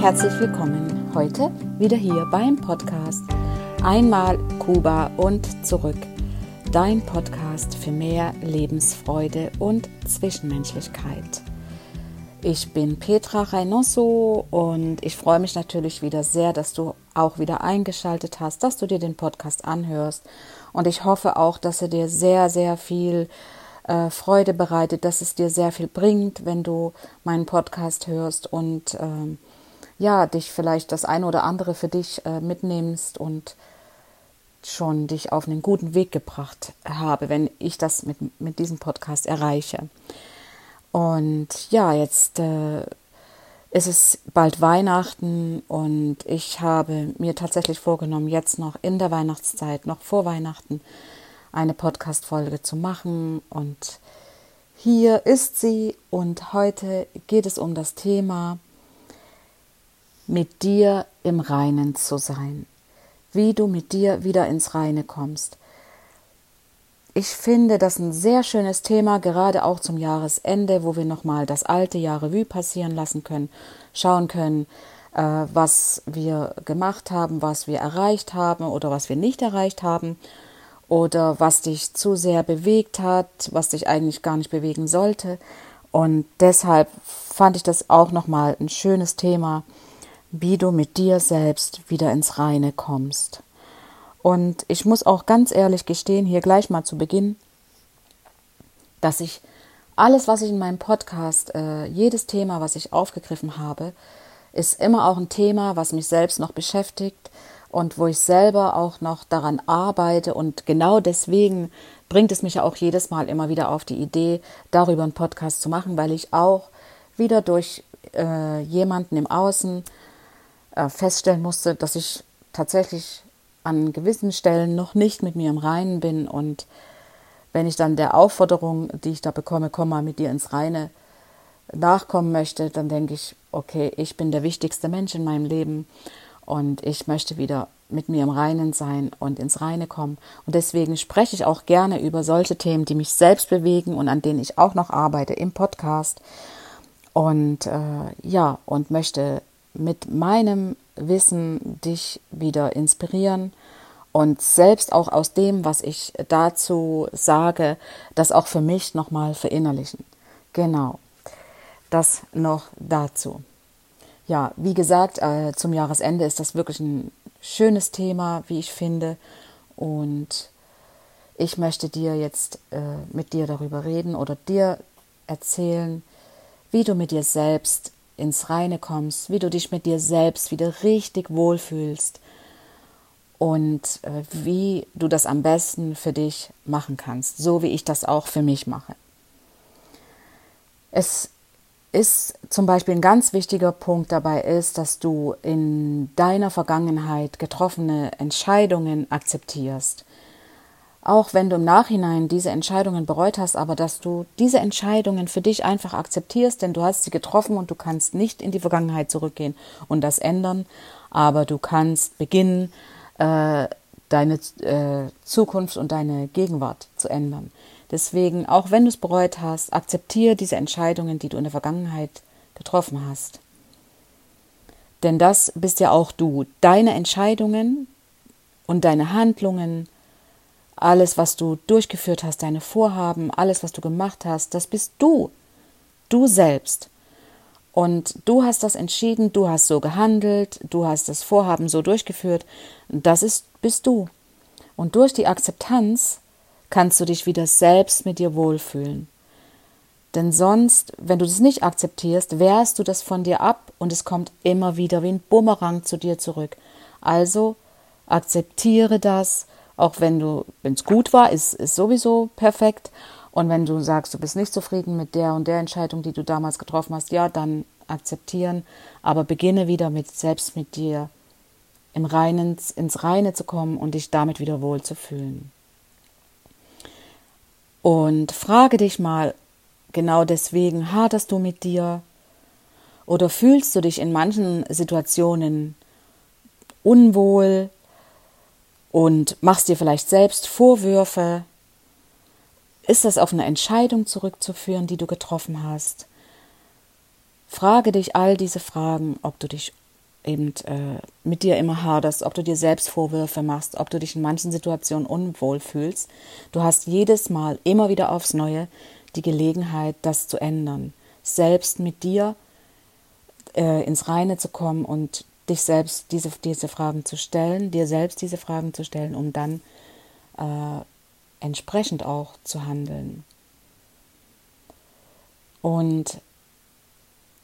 herzlich willkommen heute wieder hier beim Podcast Einmal Kuba und zurück. Dein Podcast für mehr Lebensfreude und Zwischenmenschlichkeit. Ich bin Petra Reynoso und ich freue mich natürlich wieder sehr, dass du auch wieder eingeschaltet hast, dass du dir den Podcast anhörst. Und ich hoffe auch, dass er dir sehr, sehr viel äh, Freude bereitet, dass es dir sehr viel bringt, wenn du meinen Podcast hörst und ähm, ja, dich vielleicht das eine oder andere für dich äh, mitnimmst und schon dich auf einen guten Weg gebracht habe, wenn ich das mit, mit diesem Podcast erreiche. Und ja, jetzt äh, ist es bald Weihnachten und ich habe mir tatsächlich vorgenommen, jetzt noch in der Weihnachtszeit, noch vor Weihnachten, eine Podcast-Folge zu machen. Und hier ist sie und heute geht es um das Thema, mit dir im Reinen zu sein, wie du mit dir wieder ins Reine kommst. Ich finde das ein sehr schönes Thema, gerade auch zum Jahresende, wo wir nochmal das alte Jahr Revue passieren lassen können, schauen können, äh, was wir gemacht haben, was wir erreicht haben oder was wir nicht erreicht haben oder was dich zu sehr bewegt hat, was dich eigentlich gar nicht bewegen sollte. Und deshalb fand ich das auch nochmal ein schönes Thema, wie du mit dir selbst wieder ins Reine kommst. Und ich muss auch ganz ehrlich gestehen, hier gleich mal zu Beginn, dass ich alles, was ich in meinem Podcast, äh, jedes Thema, was ich aufgegriffen habe, ist immer auch ein Thema, was mich selbst noch beschäftigt und wo ich selber auch noch daran arbeite. Und genau deswegen bringt es mich ja auch jedes Mal immer wieder auf die Idee, darüber einen Podcast zu machen, weil ich auch wieder durch äh, jemanden im Außen äh, feststellen musste, dass ich tatsächlich an gewissen Stellen noch nicht mit mir im Reinen bin und wenn ich dann der Aufforderung, die ich da bekomme, komm mal mit dir ins Reine, nachkommen möchte, dann denke ich, okay, ich bin der wichtigste Mensch in meinem Leben und ich möchte wieder mit mir im Reinen sein und ins Reine kommen. Und deswegen spreche ich auch gerne über solche Themen, die mich selbst bewegen und an denen ich auch noch arbeite im Podcast. Und äh, ja, und möchte mit meinem Wissen dich wieder inspirieren und selbst auch aus dem, was ich dazu sage, das auch für mich nochmal verinnerlichen. Genau, das noch dazu. Ja, wie gesagt, äh, zum Jahresende ist das wirklich ein schönes Thema, wie ich finde. Und ich möchte dir jetzt äh, mit dir darüber reden oder dir erzählen, wie du mit dir selbst ins Reine kommst, wie du dich mit dir selbst wieder richtig wohlfühlst und äh, wie du das am besten für dich machen kannst, so wie ich das auch für mich mache. Es ist zum Beispiel ein ganz wichtiger Punkt dabei ist, dass du in deiner Vergangenheit getroffene Entscheidungen akzeptierst auch wenn du im Nachhinein diese Entscheidungen bereut hast, aber dass du diese Entscheidungen für dich einfach akzeptierst, denn du hast sie getroffen und du kannst nicht in die Vergangenheit zurückgehen und das ändern, aber du kannst beginnen, äh, deine äh, Zukunft und deine Gegenwart zu ändern. Deswegen, auch wenn du es bereut hast, akzeptiere diese Entscheidungen, die du in der Vergangenheit getroffen hast. Denn das bist ja auch du. Deine Entscheidungen und deine Handlungen alles, was du durchgeführt hast, deine Vorhaben, alles, was du gemacht hast, das bist du. Du selbst. Und du hast das entschieden, du hast so gehandelt, du hast das Vorhaben so durchgeführt. Das ist, bist du. Und durch die Akzeptanz kannst du dich wieder selbst mit dir wohlfühlen. Denn sonst, wenn du das nicht akzeptierst, wehrst du das von dir ab und es kommt immer wieder wie ein Bumerang zu dir zurück. Also akzeptiere das, auch wenn du, wenn es gut war, ist, ist sowieso perfekt. Und wenn du sagst, du bist nicht zufrieden mit der und der Entscheidung, die du damals getroffen hast, ja, dann akzeptieren. Aber beginne wieder mit selbst mit dir im Reinen, ins Reine zu kommen und dich damit wieder wohl zu fühlen. Und frage dich mal genau deswegen, haderst du mit dir? Oder fühlst du dich in manchen Situationen unwohl, und machst dir vielleicht selbst Vorwürfe. Ist das auf eine Entscheidung zurückzuführen, die du getroffen hast? Frage dich all diese Fragen, ob du dich eben äh, mit dir immer haderst, ob du dir selbst Vorwürfe machst, ob du dich in manchen Situationen unwohl fühlst. Du hast jedes Mal immer wieder aufs Neue die Gelegenheit, das zu ändern. Selbst mit dir äh, ins Reine zu kommen und dich selbst diese, diese Fragen zu stellen, dir selbst diese Fragen zu stellen, um dann äh, entsprechend auch zu handeln. Und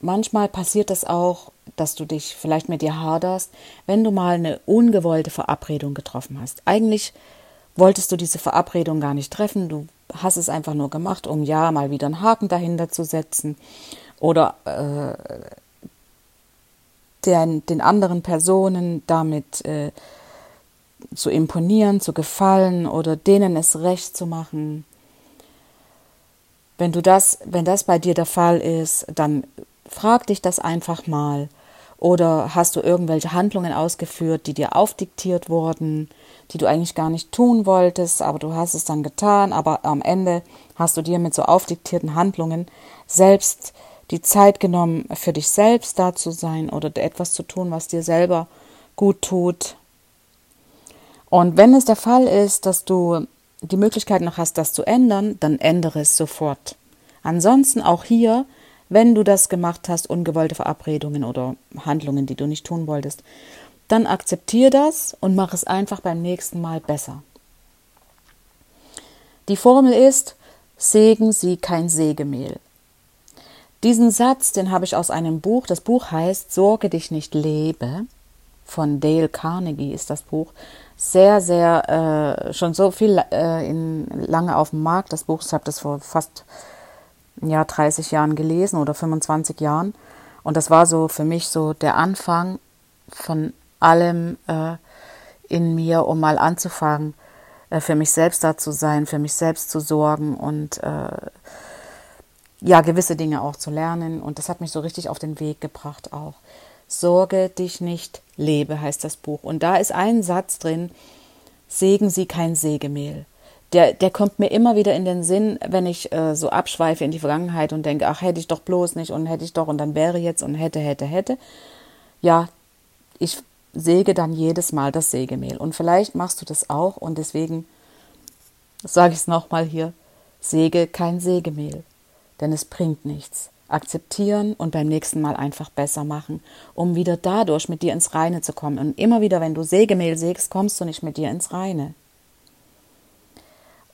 manchmal passiert das auch, dass du dich vielleicht mit dir haderst, wenn du mal eine ungewollte Verabredung getroffen hast. Eigentlich wolltest du diese Verabredung gar nicht treffen, du hast es einfach nur gemacht, um ja mal wieder einen Haken dahinter zu setzen oder äh, den, den anderen Personen damit äh, zu imponieren, zu gefallen oder denen es recht zu machen. Wenn du das, wenn das bei dir der Fall ist, dann frag dich das einfach mal. Oder hast du irgendwelche Handlungen ausgeführt, die dir aufdiktiert wurden, die du eigentlich gar nicht tun wolltest, aber du hast es dann getan, aber am Ende hast du dir mit so aufdiktierten Handlungen selbst die Zeit genommen, für dich selbst da zu sein oder etwas zu tun, was dir selber gut tut. Und wenn es der Fall ist, dass du die Möglichkeit noch hast, das zu ändern, dann ändere es sofort. Ansonsten auch hier wenn du das gemacht hast, ungewollte Verabredungen oder Handlungen, die du nicht tun wolltest, dann akzeptier das und mach es einfach beim nächsten Mal besser. Die Formel ist, Segen sie kein Sägemehl. Diesen Satz, den habe ich aus einem Buch, das Buch heißt Sorge dich nicht lebe, von Dale Carnegie ist das Buch. Sehr, sehr, äh, schon so viel äh, in, lange auf dem Markt, das Buch, ich habe das vor fast ja, 30 Jahren gelesen oder 25 Jahren. Und das war so für mich so der Anfang von allem äh, in mir, um mal anzufangen, äh, für mich selbst da zu sein, für mich selbst zu sorgen und äh, ja, gewisse Dinge auch zu lernen. Und das hat mich so richtig auf den Weg gebracht auch. Sorge dich nicht, lebe heißt das Buch. Und da ist ein Satz drin, Segen sie kein Sägemehl der, der kommt mir immer wieder in den Sinn, wenn ich äh, so abschweife in die Vergangenheit und denke, ach, hätte ich doch bloß nicht und hätte ich doch und dann wäre jetzt und hätte, hätte, hätte. Ja, ich säge dann jedes Mal das Sägemehl. Und vielleicht machst du das auch und deswegen sage ich es nochmal hier, säge kein Sägemehl, denn es bringt nichts. Akzeptieren und beim nächsten Mal einfach besser machen, um wieder dadurch mit dir ins Reine zu kommen. Und immer wieder, wenn du Sägemehl sägst, kommst du nicht mit dir ins Reine.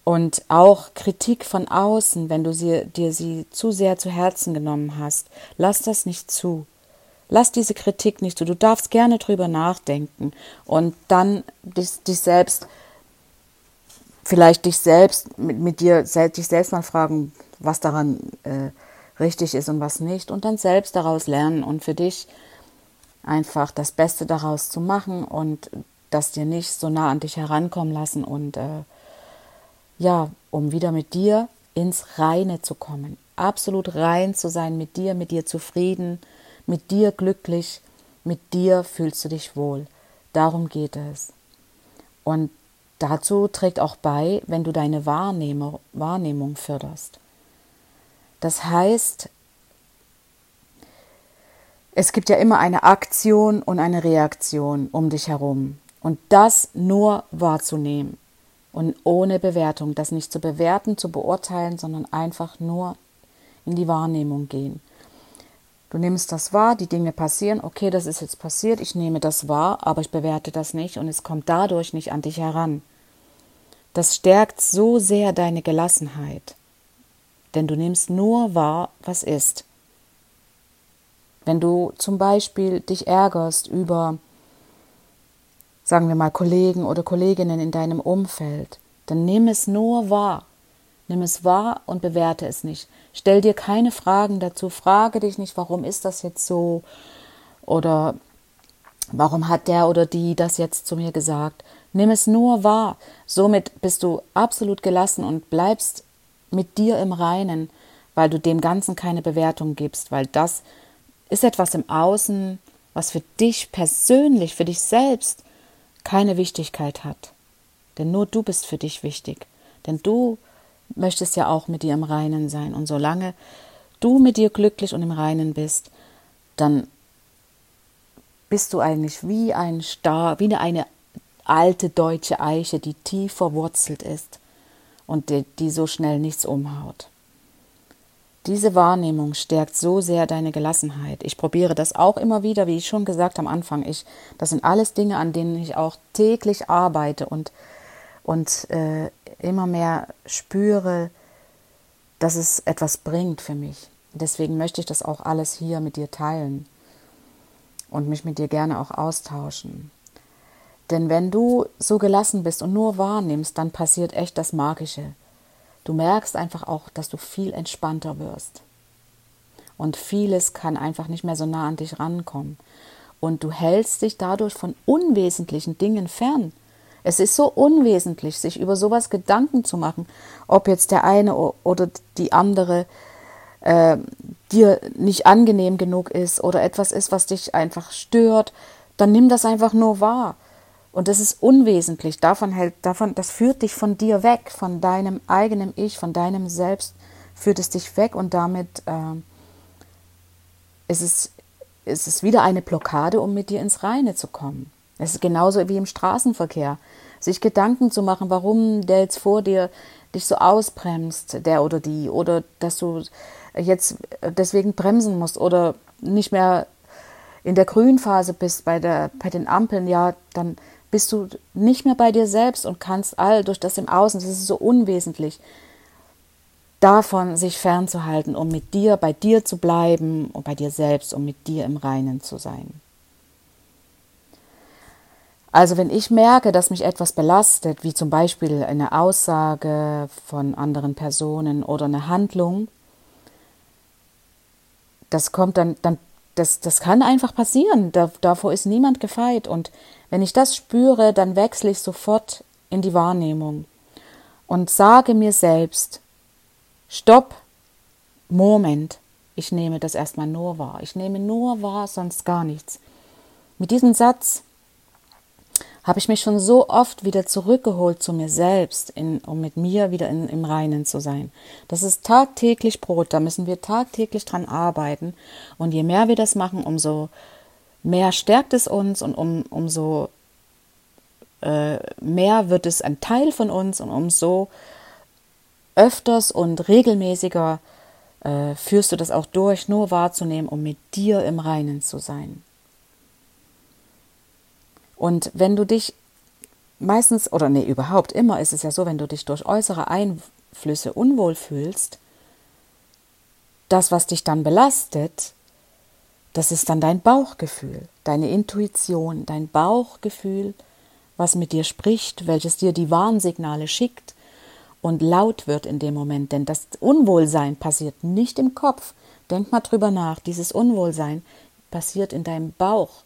Und auch Kritik von außen, wenn du sie, dir sie zu sehr zu Herzen genommen hast, lass das nicht zu. Lass diese Kritik nicht zu. Du darfst gerne drüber nachdenken und dann dich, dich selbst, vielleicht dich selbst mit, mit dir, dich selbst mal fragen, was daran äh, richtig ist und was nicht und dann selbst daraus lernen und für dich einfach das Beste daraus zu machen und das dir nicht so nah an dich herankommen lassen und äh, ja, um wieder mit dir ins Reine zu kommen, absolut rein zu sein mit dir, mit dir zufrieden, mit dir glücklich, mit dir fühlst du dich wohl. Darum geht es. Und dazu trägt auch bei, wenn du deine Wahrnehmung, Wahrnehmung förderst. Das heißt, es gibt ja immer eine Aktion und eine Reaktion um dich herum. Und das nur wahrzunehmen und ohne Bewertung, das nicht zu bewerten, zu beurteilen, sondern einfach nur in die Wahrnehmung gehen. Du nimmst das wahr, die Dinge passieren, okay, das ist jetzt passiert, ich nehme das wahr, aber ich bewerte das nicht und es kommt dadurch nicht an dich heran. Das stärkt so sehr deine Gelassenheit, denn du nimmst nur wahr, was ist. Wenn du zum Beispiel dich ärgerst über sagen wir mal Kollegen oder Kolleginnen in deinem Umfeld, dann nimm es nur wahr. Nimm es wahr und bewerte es nicht. Stell dir keine Fragen dazu. Frage dich nicht, warum ist das jetzt so? Oder warum hat der oder die das jetzt zu mir gesagt? Nimm es nur wahr. Somit bist du absolut gelassen und bleibst mit dir im Reinen, weil du dem Ganzen keine Bewertung gibst, weil das ist etwas im Außen, was für dich persönlich, für dich selbst keine Wichtigkeit hat. Denn nur du bist für dich wichtig. Denn du möchtest ja auch mit dir im Reinen sein. Und solange du mit dir glücklich und im Reinen bist, dann bist du eigentlich wie ein Star, wie eine alte deutsche Eiche, die tief verwurzelt ist und die, die so schnell nichts umhaut. Diese Wahrnehmung stärkt so sehr deine Gelassenheit. Ich probiere das auch immer wieder, wie ich schon gesagt am Anfang. Ich, das sind alles Dinge, an denen ich auch täglich arbeite und, und äh, immer mehr spüre, dass es etwas bringt für mich. Deswegen möchte ich das auch alles hier mit dir teilen und mich mit dir gerne auch austauschen. Denn wenn du so gelassen bist und nur wahrnimmst, dann passiert echt das Magische. Du merkst einfach auch, dass du viel entspannter wirst. Und vieles kann einfach nicht mehr so nah an dich rankommen. Und du hältst dich dadurch von unwesentlichen Dingen fern. Es ist so unwesentlich, sich über sowas Gedanken zu machen, ob jetzt der eine oder die andere äh, dir nicht angenehm genug ist oder etwas ist, was dich einfach stört, dann nimm das einfach nur wahr. Und das ist unwesentlich. Davon hält, davon, das führt dich von dir weg, von deinem eigenen Ich, von deinem Selbst, führt es dich weg und damit äh, ist, es, ist es wieder eine Blockade, um mit dir ins Reine zu kommen. Es ist genauso wie im Straßenverkehr. Sich Gedanken zu machen, warum der jetzt vor dir dich so ausbremst, der oder die, oder dass du jetzt deswegen bremsen musst oder nicht mehr in der Grünphase bist bei, der, bei den Ampeln, ja, dann bist du nicht mehr bei dir selbst und kannst all durch das im Außen, das ist so unwesentlich, davon sich fernzuhalten, um mit dir, bei dir zu bleiben und bei dir selbst, um mit dir im Reinen zu sein. Also wenn ich merke, dass mich etwas belastet, wie zum Beispiel eine Aussage von anderen Personen oder eine Handlung, das kommt dann, dann das, das kann einfach passieren. Da, davor ist niemand gefeit. Und wenn ich das spüre, dann wechsle ich sofort in die Wahrnehmung und sage mir selbst, stopp, Moment, ich nehme das erstmal nur wahr. Ich nehme nur wahr, sonst gar nichts. Mit diesem Satz habe ich mich schon so oft wieder zurückgeholt zu mir selbst, in, um mit mir wieder in, im Reinen zu sein. Das ist tagtäglich Brot, da müssen wir tagtäglich dran arbeiten. Und je mehr wir das machen, umso mehr stärkt es uns und um, umso äh, mehr wird es ein Teil von uns und umso öfters und regelmäßiger äh, führst du das auch durch, nur wahrzunehmen, um mit dir im Reinen zu sein. Und wenn du dich meistens, oder nee, überhaupt immer ist es ja so, wenn du dich durch äußere Einflüsse unwohl fühlst, das, was dich dann belastet, das ist dann dein Bauchgefühl, deine Intuition, dein Bauchgefühl, was mit dir spricht, welches dir die Warnsignale schickt und laut wird in dem Moment. Denn das Unwohlsein passiert nicht im Kopf. Denk mal drüber nach. Dieses Unwohlsein passiert in deinem Bauch.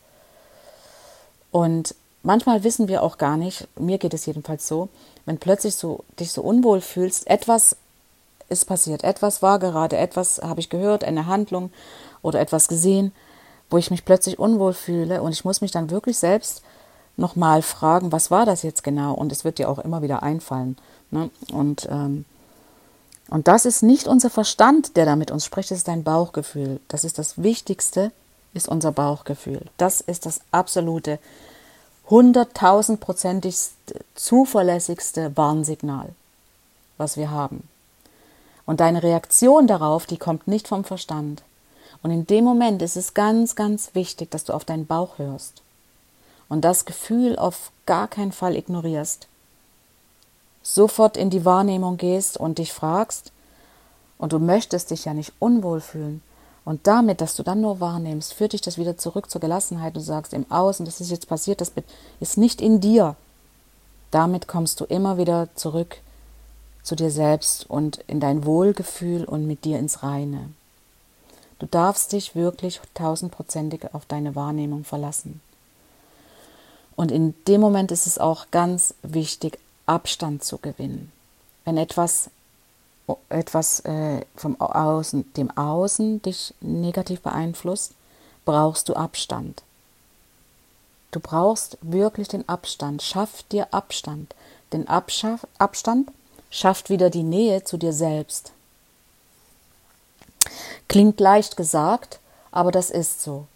Und manchmal wissen wir auch gar nicht, mir geht es jedenfalls so, wenn plötzlich so dich so unwohl fühlst, etwas ist passiert, etwas war gerade, etwas habe ich gehört, eine Handlung oder etwas gesehen, wo ich mich plötzlich unwohl fühle und ich muss mich dann wirklich selbst nochmal fragen, was war das jetzt genau? Und es wird dir auch immer wieder einfallen. Ne? Und, ähm, und das ist nicht unser Verstand, der da mit uns spricht, das ist dein Bauchgefühl. Das ist das Wichtigste, ist unser Bauchgefühl. Das ist das absolute, hunderttausendprozentig zuverlässigste Warnsignal, was wir haben. Und deine Reaktion darauf, die kommt nicht vom Verstand. Und in dem Moment ist es ganz, ganz wichtig, dass du auf deinen Bauch hörst und das Gefühl auf gar keinen Fall ignorierst. Sofort in die Wahrnehmung gehst und dich fragst, und du möchtest dich ja nicht unwohl fühlen, und damit, dass du dann nur wahrnimmst, führt dich das wieder zurück zur Gelassenheit. Du sagst im Außen, das ist jetzt passiert, das ist nicht in dir. Damit kommst du immer wieder zurück zu dir selbst und in dein Wohlgefühl und mit dir ins Reine. Du darfst dich wirklich tausendprozentig auf deine Wahrnehmung verlassen. Und in dem Moment ist es auch ganz wichtig, Abstand zu gewinnen. Wenn etwas etwas äh, vom Außen, dem Außen dich negativ beeinflusst, brauchst du Abstand. Du brauchst wirklich den Abstand. Schaff dir Abstand. Denn Abschaff, Abstand schafft wieder die Nähe zu dir selbst. Klingt leicht gesagt, aber das ist so.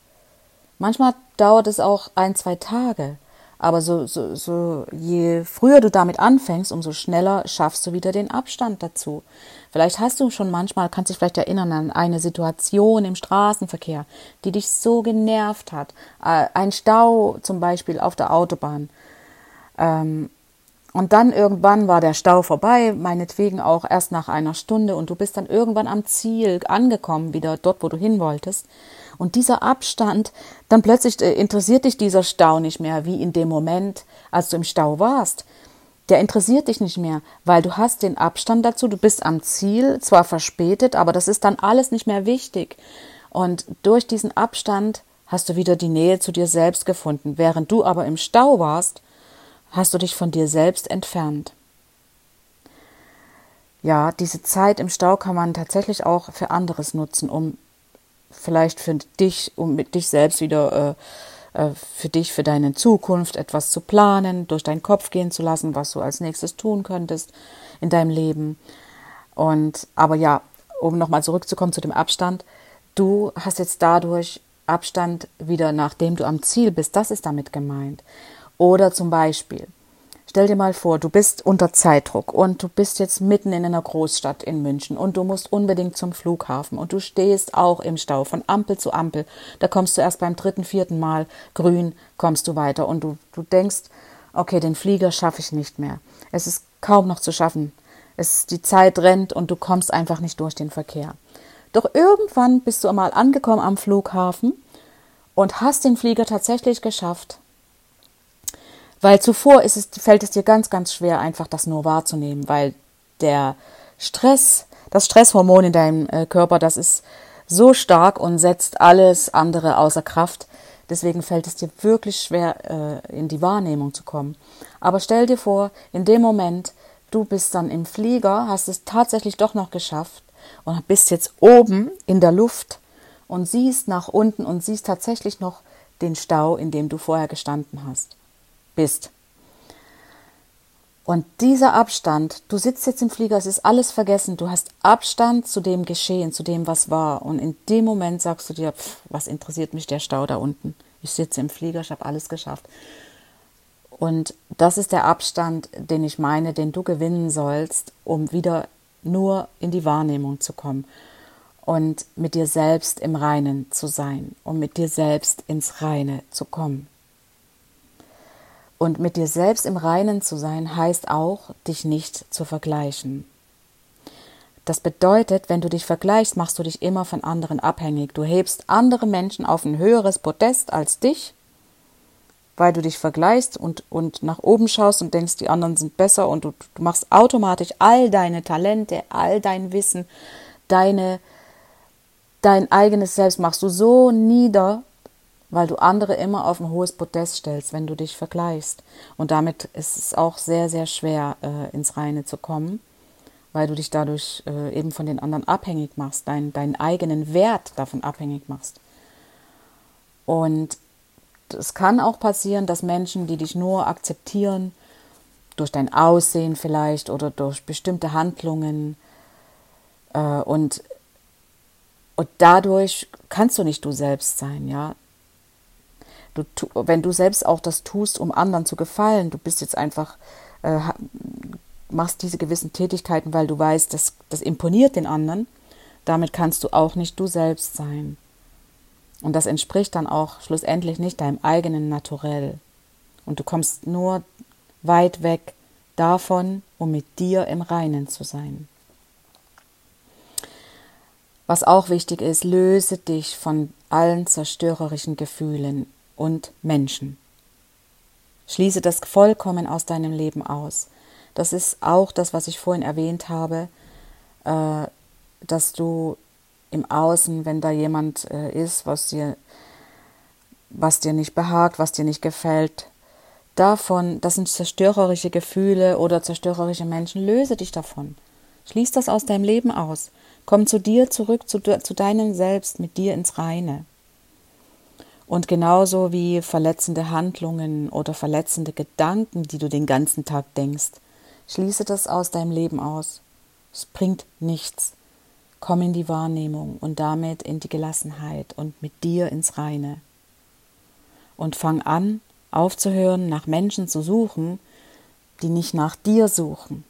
Manchmal dauert es auch ein, zwei Tage. Aber so, so, so, je früher du damit anfängst, umso schneller schaffst du wieder den Abstand dazu. Vielleicht hast du schon manchmal, kannst dich vielleicht erinnern an eine Situation im Straßenverkehr, die dich so genervt hat. Äh, ein Stau zum Beispiel auf der Autobahn. Ähm, und dann irgendwann war der Stau vorbei, meinetwegen auch erst nach einer Stunde und du bist dann irgendwann am Ziel angekommen, wieder dort, wo du hin wolltest. Und dieser Abstand, dann plötzlich äh, interessiert dich dieser Stau nicht mehr, wie in dem Moment, als du im Stau warst. Der interessiert dich nicht mehr, weil du hast den Abstand dazu, du bist am Ziel, zwar verspätet, aber das ist dann alles nicht mehr wichtig. Und durch diesen Abstand hast du wieder die Nähe zu dir selbst gefunden. Während du aber im Stau warst, hast du dich von dir selbst entfernt. Ja, diese Zeit im Stau kann man tatsächlich auch für anderes nutzen, um vielleicht für dich, um mit dich selbst wieder äh, äh, für dich, für deine Zukunft etwas zu planen, durch deinen Kopf gehen zu lassen, was du als nächstes tun könntest in deinem Leben. Und aber ja, um nochmal zurückzukommen zu dem Abstand, du hast jetzt dadurch Abstand wieder, nachdem du am Ziel bist. Das ist damit gemeint. Oder zum Beispiel, stell dir mal vor, du bist unter Zeitdruck und du bist jetzt mitten in einer Großstadt in München und du musst unbedingt zum Flughafen und du stehst auch im Stau von Ampel zu Ampel. Da kommst du erst beim dritten, vierten Mal grün, kommst du weiter und du, du denkst, okay, den Flieger schaffe ich nicht mehr. Es ist kaum noch zu schaffen. Es, die Zeit rennt und du kommst einfach nicht durch den Verkehr. Doch irgendwann bist du einmal angekommen am Flughafen und hast den Flieger tatsächlich geschafft. Weil zuvor ist es, fällt es dir ganz, ganz schwer, einfach das nur wahrzunehmen, weil der Stress, das Stresshormon in deinem äh, Körper, das ist so stark und setzt alles andere außer Kraft. Deswegen fällt es dir wirklich schwer, äh, in die Wahrnehmung zu kommen. Aber stell dir vor, in dem Moment, du bist dann im Flieger, hast es tatsächlich doch noch geschafft und bist jetzt oben in der Luft und siehst nach unten und siehst tatsächlich noch den Stau, in dem du vorher gestanden hast bist. Und dieser Abstand, du sitzt jetzt im Flieger, es ist alles vergessen, du hast Abstand zu dem Geschehen, zu dem, was war. Und in dem Moment sagst du dir, pff, was interessiert mich der Stau da unten? Ich sitze im Flieger, ich habe alles geschafft. Und das ist der Abstand, den ich meine, den du gewinnen sollst, um wieder nur in die Wahrnehmung zu kommen und mit dir selbst im Reinen zu sein, um mit dir selbst ins Reine zu kommen. Und mit dir selbst im Reinen zu sein, heißt auch, dich nicht zu vergleichen. Das bedeutet, wenn du dich vergleichst, machst du dich immer von anderen abhängig. Du hebst andere Menschen auf ein höheres Podest als dich, weil du dich vergleichst und, und nach oben schaust und denkst, die anderen sind besser und du, du machst automatisch all deine Talente, all dein Wissen, deine, dein eigenes Selbst machst du so nieder, weil du andere immer auf ein hohes Podest stellst, wenn du dich vergleichst. Und damit ist es auch sehr, sehr schwer, äh, ins Reine zu kommen, weil du dich dadurch äh, eben von den anderen abhängig machst, dein, deinen eigenen Wert davon abhängig machst. Und es kann auch passieren, dass Menschen, die dich nur akzeptieren, durch dein Aussehen vielleicht oder durch bestimmte Handlungen äh, und und dadurch kannst du nicht du selbst sein, ja. Du, wenn du selbst auch das tust, um anderen zu gefallen, du bist jetzt einfach, äh, machst diese gewissen Tätigkeiten, weil du weißt, das, das imponiert den anderen, damit kannst du auch nicht du selbst sein. Und das entspricht dann auch schlussendlich nicht deinem eigenen Naturell. Und du kommst nur weit weg davon, um mit dir im Reinen zu sein. Was auch wichtig ist, löse dich von allen zerstörerischen Gefühlen, und Menschen. Schließe das vollkommen aus deinem Leben aus. Das ist auch das, was ich vorhin erwähnt habe, äh, dass du im Außen, wenn da jemand äh, ist, was dir, was dir nicht behagt, was dir nicht gefällt, davon, das sind zerstörerische Gefühle oder zerstörerische Menschen, löse dich davon. Schließ das aus deinem Leben aus. Komm zu dir zurück, zu, zu deinem Selbst, mit dir ins Reine. Und genauso wie verletzende Handlungen oder verletzende Gedanken, die du den ganzen Tag denkst, schließe das aus deinem Leben aus. Es bringt nichts. Komm in die Wahrnehmung und damit in die Gelassenheit und mit dir ins Reine. und fang an, aufzuhören, nach Menschen zu suchen, die nicht nach dir suchen.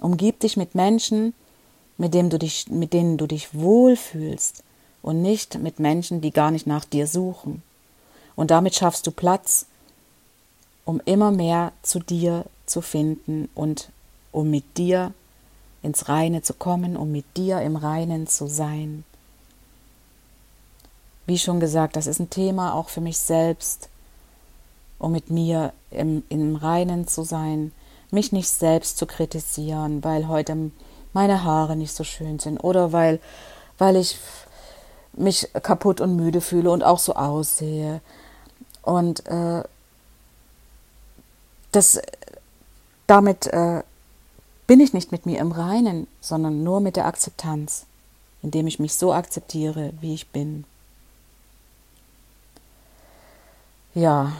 Umgib dich mit Menschen, mit, dem du dich, mit denen du dich wohlfühlst und nicht mit Menschen, die gar nicht nach dir suchen. Und damit schaffst du Platz, um immer mehr zu dir zu finden und um mit dir ins Reine zu kommen, um mit dir im Reinen zu sein. Wie schon gesagt, das ist ein Thema auch für mich selbst, um mit mir im, im Reinen zu sein, mich nicht selbst zu kritisieren, weil heute meine Haare nicht so schön sind oder weil, weil ich mich kaputt und müde fühle und auch so aussehe. Und äh, das, damit äh, bin ich nicht mit mir im Reinen, sondern nur mit der Akzeptanz, indem ich mich so akzeptiere, wie ich bin. Ja,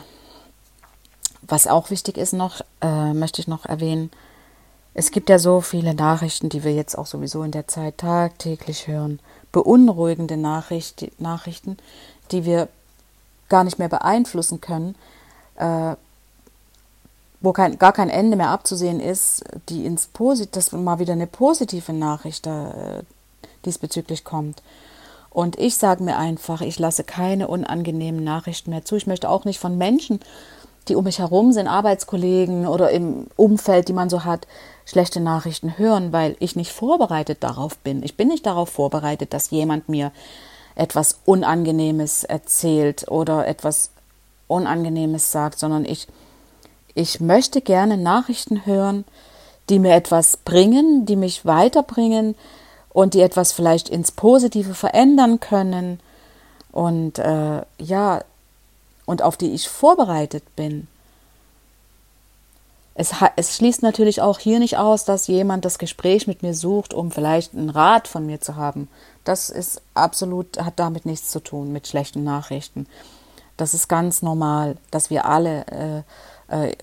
was auch wichtig ist noch, äh, möchte ich noch erwähnen, es gibt ja so viele Nachrichten, die wir jetzt auch sowieso in der Zeit tagtäglich hören, beunruhigende Nachricht, Nachrichten, die wir gar nicht mehr beeinflussen können, äh, wo kein, gar kein Ende mehr abzusehen ist, die ins Posit dass mal wieder eine positive Nachricht da, äh, diesbezüglich kommt. Und ich sage mir einfach, ich lasse keine unangenehmen Nachrichten mehr zu. Ich möchte auch nicht von Menschen die um mich herum sind, Arbeitskollegen oder im Umfeld, die man so hat, schlechte Nachrichten hören, weil ich nicht vorbereitet darauf bin. Ich bin nicht darauf vorbereitet, dass jemand mir etwas Unangenehmes erzählt oder etwas Unangenehmes sagt, sondern ich, ich möchte gerne Nachrichten hören, die mir etwas bringen, die mich weiterbringen und die etwas vielleicht ins Positive verändern können. Und äh, ja, und auf die ich vorbereitet bin. Es, es, schließt natürlich auch hier nicht aus, dass jemand das Gespräch mit mir sucht, um vielleicht einen Rat von mir zu haben. Das ist absolut, hat damit nichts zu tun mit schlechten Nachrichten. Das ist ganz normal, dass wir alle äh, äh,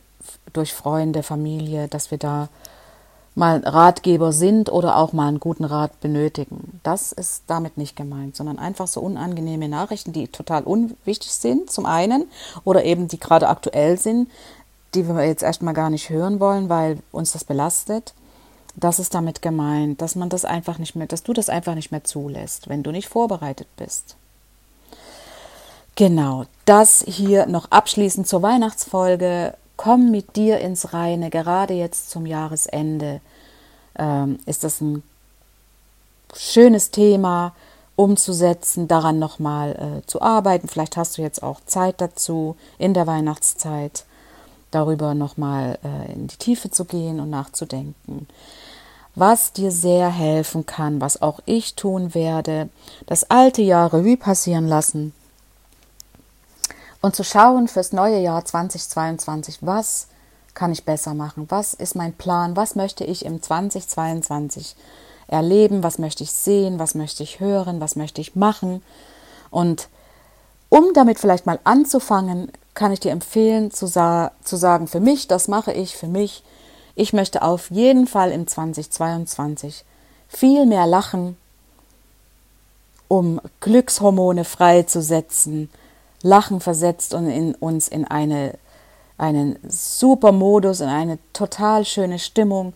durch Freunde, Familie, dass wir da mal Ratgeber sind oder auch mal einen guten Rat benötigen. Das ist damit nicht gemeint, sondern einfach so unangenehme Nachrichten, die total unwichtig sind, zum einen, oder eben die gerade aktuell sind, die wir jetzt erstmal gar nicht hören wollen, weil uns das belastet. Das ist damit gemeint, dass man das einfach nicht mehr, dass du das einfach nicht mehr zulässt, wenn du nicht vorbereitet bist. Genau, das hier noch abschließend zur Weihnachtsfolge komm mit dir ins Reine, gerade jetzt zum Jahresende ähm, ist das ein schönes Thema umzusetzen, daran nochmal äh, zu arbeiten. Vielleicht hast du jetzt auch Zeit dazu in der Weihnachtszeit, darüber nochmal äh, in die Tiefe zu gehen und nachzudenken. Was dir sehr helfen kann, was auch ich tun werde, das alte Jahr Revue passieren lassen und zu schauen fürs neue Jahr 2022, was kann ich besser machen, was ist mein Plan, was möchte ich im 2022 erleben, was möchte ich sehen, was möchte ich hören, was möchte ich machen. Und um damit vielleicht mal anzufangen, kann ich dir empfehlen zu, sa zu sagen, für mich, das mache ich, für mich, ich möchte auf jeden Fall im 2022 viel mehr lachen, um Glückshormone freizusetzen, Lachen versetzt und in uns in eine, einen super Modus, in eine total schöne Stimmung.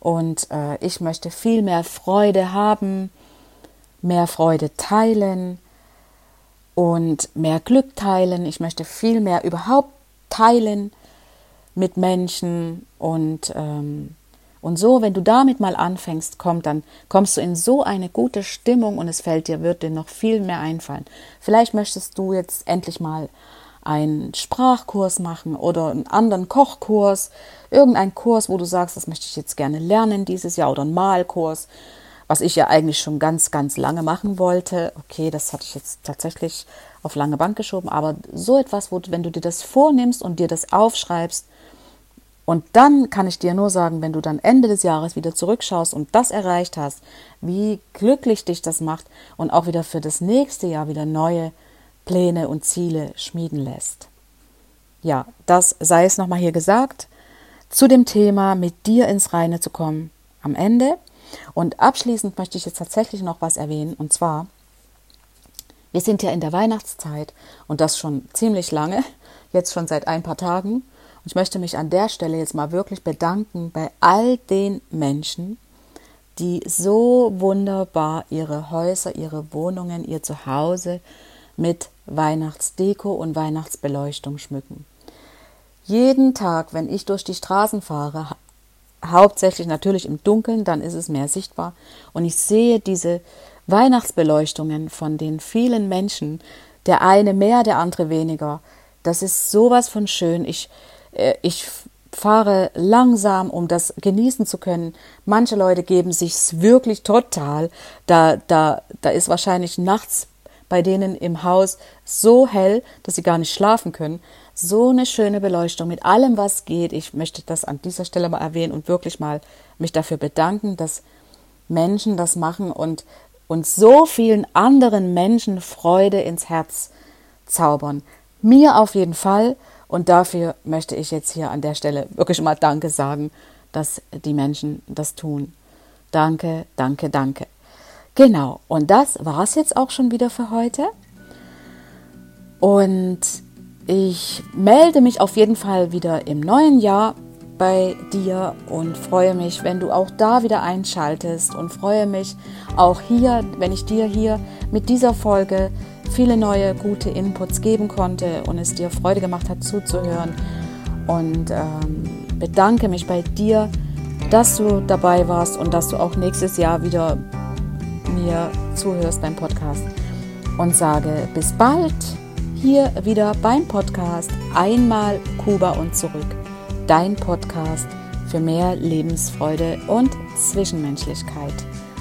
Und äh, ich möchte viel mehr Freude haben, mehr Freude teilen und mehr Glück teilen. Ich möchte viel mehr überhaupt teilen mit Menschen und ähm, und so, wenn du damit mal anfängst, kommt, dann kommst du in so eine gute Stimmung und es fällt dir, wird dir noch viel mehr einfallen. Vielleicht möchtest du jetzt endlich mal einen Sprachkurs machen oder einen anderen Kochkurs, irgendeinen Kurs, wo du sagst, das möchte ich jetzt gerne lernen dieses Jahr oder einen Malkurs, was ich ja eigentlich schon ganz, ganz lange machen wollte. Okay, das hatte ich jetzt tatsächlich auf lange Bank geschoben, aber so etwas, wo, wenn du dir das vornimmst und dir das aufschreibst, und dann kann ich dir nur sagen, wenn du dann Ende des Jahres wieder zurückschaust und das erreicht hast, wie glücklich dich das macht und auch wieder für das nächste Jahr wieder neue Pläne und Ziele schmieden lässt. Ja, das sei es nochmal hier gesagt. Zu dem Thema, mit dir ins Reine zu kommen am Ende. Und abschließend möchte ich jetzt tatsächlich noch was erwähnen. Und zwar, Wir sind ja in der Weihnachtszeit und das schon ziemlich lange, jetzt schon seit ein paar Tagen. Und ich möchte mich an der Stelle jetzt mal wirklich bedanken bei all den Menschen, die so wunderbar ihre Häuser, ihre Wohnungen, ihr Zuhause mit Weihnachtsdeko und Weihnachtsbeleuchtung schmücken. Jeden Tag, wenn ich durch die Straßen fahre, hauptsächlich natürlich im Dunkeln, dann ist es mehr sichtbar, und ich sehe diese Weihnachtsbeleuchtungen von den vielen Menschen, der eine mehr, der andere weniger, das ist sowas von schön. Ich, ich fahre langsam, um das genießen zu können. Manche Leute geben sich's wirklich total. Da, da, da ist wahrscheinlich nachts bei denen im Haus so hell, dass sie gar nicht schlafen können. So eine schöne Beleuchtung mit allem, was geht. Ich möchte das an dieser Stelle mal erwähnen und wirklich mal mich dafür bedanken, dass Menschen das machen und und so vielen anderen Menschen Freude ins Herz zaubern. Mir auf jeden Fall. Und dafür möchte ich jetzt hier an der Stelle wirklich mal Danke sagen, dass die Menschen das tun. Danke, danke, danke. Genau, und das war es jetzt auch schon wieder für heute. Und ich melde mich auf jeden Fall wieder im neuen Jahr bei dir und freue mich, wenn du auch da wieder einschaltest und freue mich auch hier, wenn ich dir hier mit dieser Folge viele neue gute Inputs geben konnte und es dir Freude gemacht hat zuzuhören. Und ähm, bedanke mich bei dir, dass du dabei warst und dass du auch nächstes Jahr wieder mir zuhörst beim Podcast. Und sage bis bald hier wieder beim Podcast Einmal Kuba und zurück. Dein Podcast für mehr Lebensfreude und Zwischenmenschlichkeit.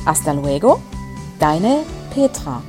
Hasta luego, deine Petra.